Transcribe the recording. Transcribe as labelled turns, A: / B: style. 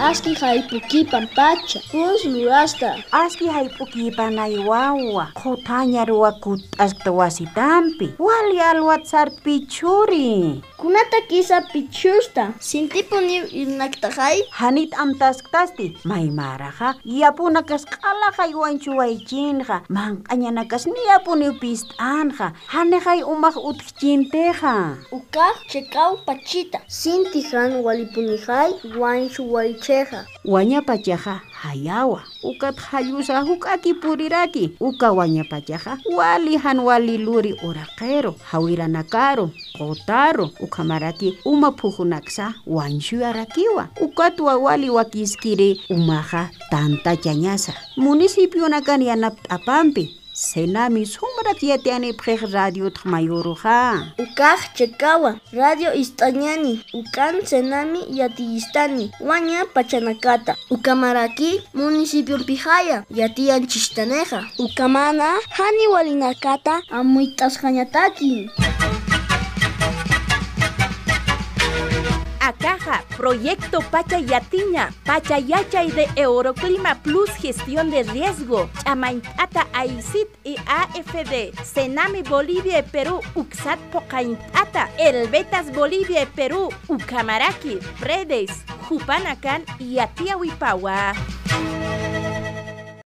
A: Aski haypukipan pacha, pus lurasta.
B: Aski haypukipan aywawa, qhutanya ruwakut askta wasitampi. Wali alwat sarpichuri.
A: Kunata kisa pichusta. Sintipuni irnaktahay.
B: Hanit amtaskasti, maymaraja, yapuna kaskala haywanchu waychinja, manqañana kas niyapuni pistanja, hanejay umaq utkchinteja.
A: Ukaj chekaw pachita. Sinti han walipunihay, wanshu waycheja.
B: Wañapachaja hayawa, ukat hayusa huk'aki puriraki, uka wañapachaja wali han wali luri uraqero, hawiranakaro, qotaro, ukamaraki uma phujunaksa wanshuyarakiwa, ukatwa wali wakiskiri umaja tanta chañasa. Municipio nakan yanap apampi, Senami sumrat yatiani prej radio tmayoruja.
A: Ukaj chekawa, radio istañani, ukan senami yatiyistani, waña pachanakata. Ukamaraki, municipio pijaya, yatiyan chistaneja. Ukamana, hani walinakata, amuitas hañataki.
C: Proyecto Pachayatiña, Pachayachay de Euroclima Plus Gestión de Riesgo, Chamaintata AICIT y AFD, Senami Bolivia y Perú, Uxat Pocaintata, El Betas Bolivia y Perú, Ucamaraki, Redes, Jupanacan y Atiahuipawa.